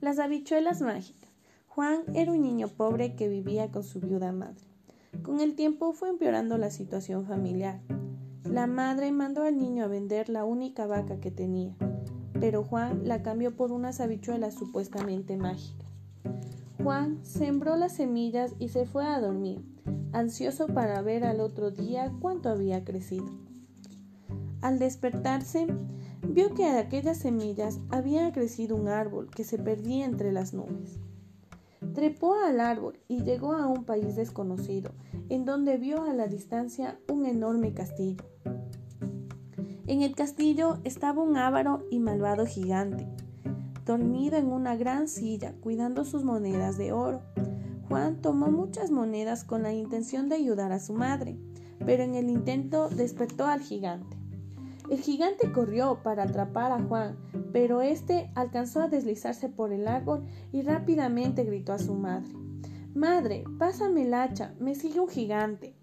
Las habichuelas mágicas. Juan era un niño pobre que vivía con su viuda madre. Con el tiempo fue empeorando la situación familiar. La madre mandó al niño a vender la única vaca que tenía, pero Juan la cambió por unas habichuelas supuestamente mágicas. Juan sembró las semillas y se fue a dormir, ansioso para ver al otro día cuánto había crecido. Al despertarse, vio que de aquellas semillas había crecido un árbol que se perdía entre las nubes. Trepó al árbol y llegó a un país desconocido, en donde vio a la distancia un enorme castillo. En el castillo estaba un ávaro y malvado gigante, dormido en una gran silla, cuidando sus monedas de oro. Juan tomó muchas monedas con la intención de ayudar a su madre, pero en el intento despertó al gigante. El gigante corrió para atrapar a Juan, pero éste alcanzó a deslizarse por el árbol y rápidamente gritó a su madre. Madre, pásame el hacha, me sigue un gigante.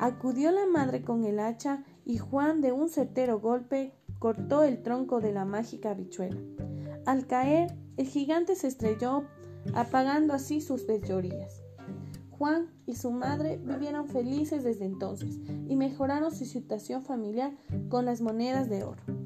Acudió la madre con el hacha y Juan de un certero golpe cortó el tronco de la mágica habichuela. Al caer, el gigante se estrelló, apagando así sus fechorías. Juan y su madre vivieron felices desde entonces y mejoraron su situación familiar con las monedas de oro.